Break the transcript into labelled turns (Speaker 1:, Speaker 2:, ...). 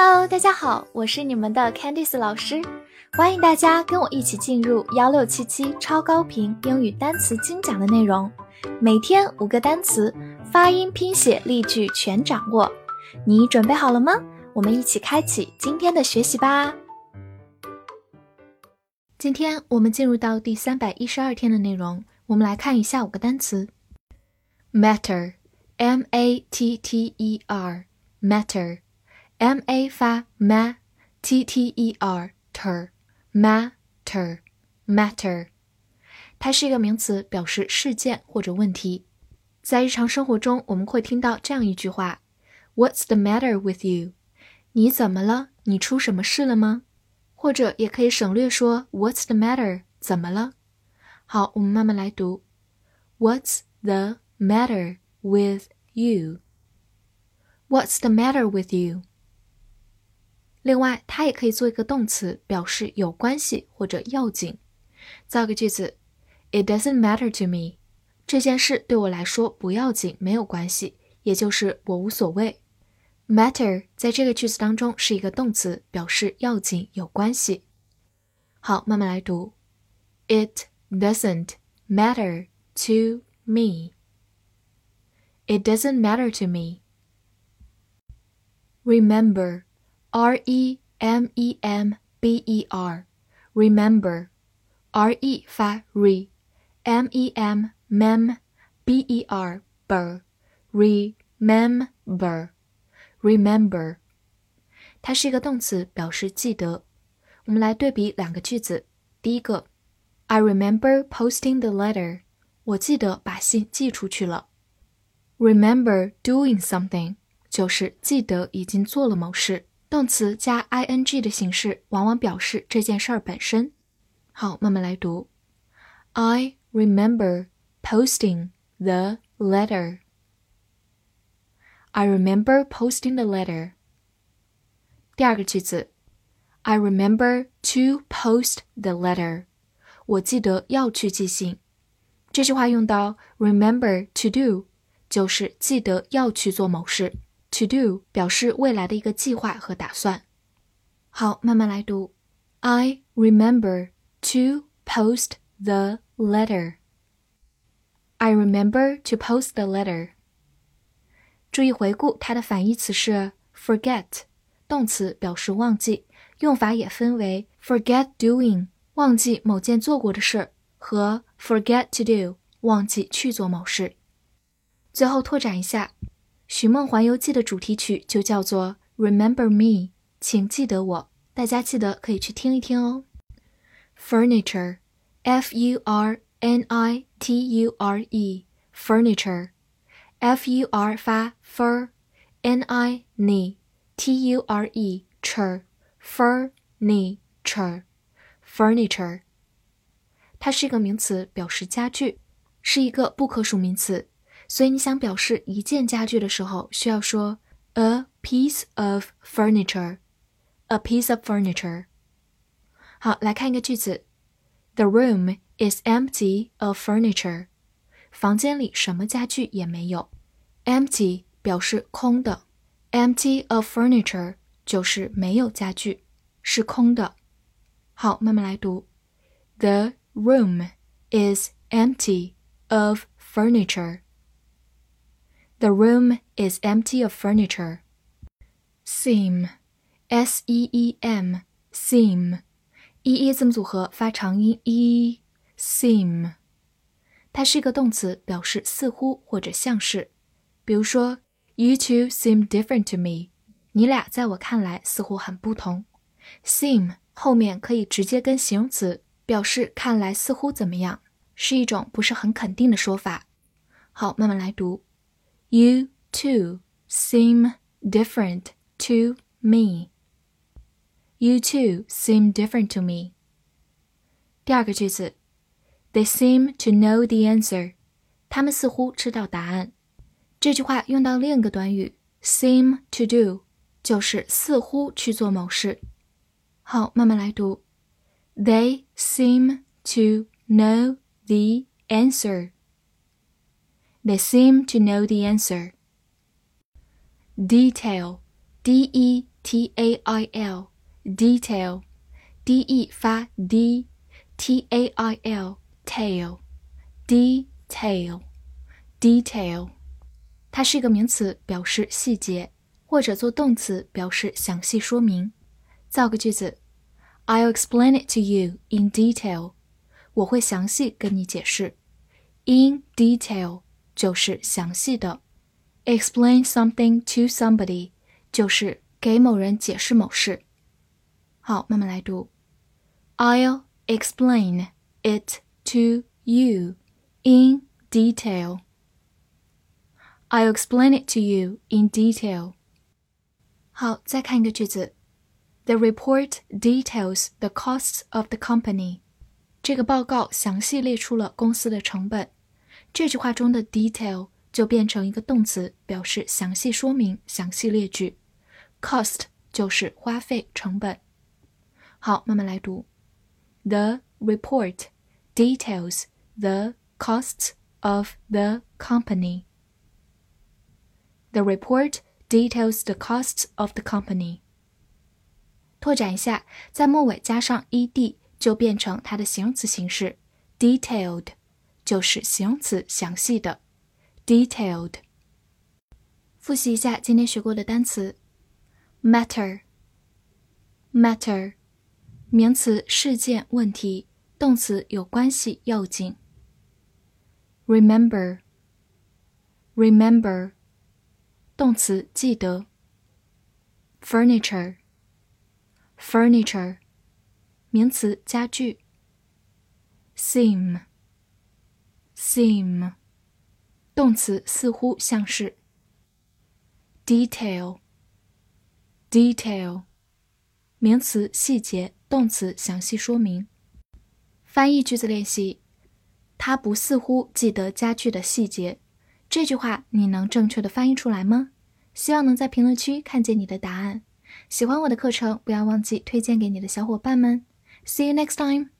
Speaker 1: Hello，大家好，我是你们的 Candice 老师，欢迎大家跟我一起进入幺六七七超高频英语单词精讲的内容，每天五个单词，发音、拼写、例句全掌握，你准备好了吗？我们一起开启今天的学习吧。今天我们进入到第三百一十二天的内容，我们来看一下五个单词：matter，m a t t e r，matter。M a 发 ma，t t e r ter，matter matter，它是一个名词，表示事件或者问题。在日常生活中，我们会听到这样一句话：What's the matter with you？你怎么了？你出什么事了吗？或者也可以省略说 What's the matter？怎么了？好，我们慢慢来读。What's the matter with you？What's the matter with you？另外，它也可以做一个动词，表示有关系或者要紧。造个句子：It doesn't matter to me。这件事对我来说不要紧，没有关系，也就是我无所谓。Matter 在这个句子当中是一个动词，表示要紧、有关系。好，慢慢来读：It doesn't matter to me. It doesn't matter to me. Remember. R E M E M B E R，remember。R E 发 re，M E M mem B E R ber，remember，remember。它是一个动词，表示记得。我们来对比两个句子。第一个，I remember posting the letter。我记得把信寄出去了。Remember doing something，就是记得已经做了某事。 动词加 ing 的形式，往往表示这件事儿本身。好，慢慢来读。I remember posting the letter. I remember posting the letter. 第二个句子，I remember to post the letter. 我记得要去寄信。这句话用到 remember to do，就是记得要去做某事。To do 表示未来的一个计划和打算。好，慢慢来读。I remember to post the letter. I remember to post the letter. 注意回顾，它的反义词是 forget，动词表示忘记，用法也分为 forget doing，忘记某件做过的事，和 forget to do，忘记去做某事。最后拓展一下。《寻梦环游记》的主题曲就叫做《Remember Me》，请记得我。大家记得可以去听一听哦。Furniture，F U R N I T U R E，Furniture，F U R 发 fur，N I N T U R E cher，furniture，furniture，它是一个名词，表示家具，是一个不可数名词。所以你想表示一件家具的时候，需要说 a piece of furniture，a piece of furniture。好，来看一个句子：The room is empty of furniture。房间里什么家具也没有。Empty 表示空的，empty of furniture 就是没有家具，是空的。好，慢慢来读：The room is empty of furniture。 The room is empty of furniture. Seem, S-E-E-M, seem, E-E 字母组合发长音 e。Seem，它是一个动词，表示似乎或者像是。比如说，You two seem different to me。你俩在我看来似乎很不同。Seem 后面可以直接跟形容词，表示看来似乎怎么样，是一种不是很肯定的说法。好，慢慢来读。You too seem different to me. You too seem different to me. 第二个句子，They seem to know the answer. 他们似乎知道答案。这句话用到另一个短语 seem to do，就是似乎去做某事。好，慢慢来读。They seem to know the answer. They seem to know the answer. Detail, d e t a i l，detail，d e 发 d，t a i l，tail，detail，detail，它是一个名词，表示细节，或者做动词表示详细说明。造个句子：I'll explain it to you in detail。我会详细跟你解释。In detail 就是详细的。Explain something to somebody 就是给某人解释某事。好，慢慢来读。I'll explain it to you in detail. I'll explain it to you in detail. 好，再看一个句子。The report details the costs of the company. 这个报告详细列出了公司的成本。 这句话中的 detail 就变成一个动词，表示详细说明、详细列举。cost 就是花费、成本。好，慢慢来读。The report details the costs of the company. The report details the costs of the company. 拓展一下，在末尾加上 ed 就变成它的形容词形式，detailed 就是形容词，详细的。detailed。复习一下今天学过的单词：matter，matter，名词，事件、问题；动词，有关系、要紧。remember，remember，动词，记得。furniture，furniture，名词，家具。seem seem，。动词似乎像是。detail，detail，名词细节，动词详细说明。翻译句子练习：他不似乎记得家具的细节。这句话你能正确的翻译出来吗？希望能在评论区看见你的答案。喜欢我的课程，不要忘记推荐给你的小伙伴们。See you next time.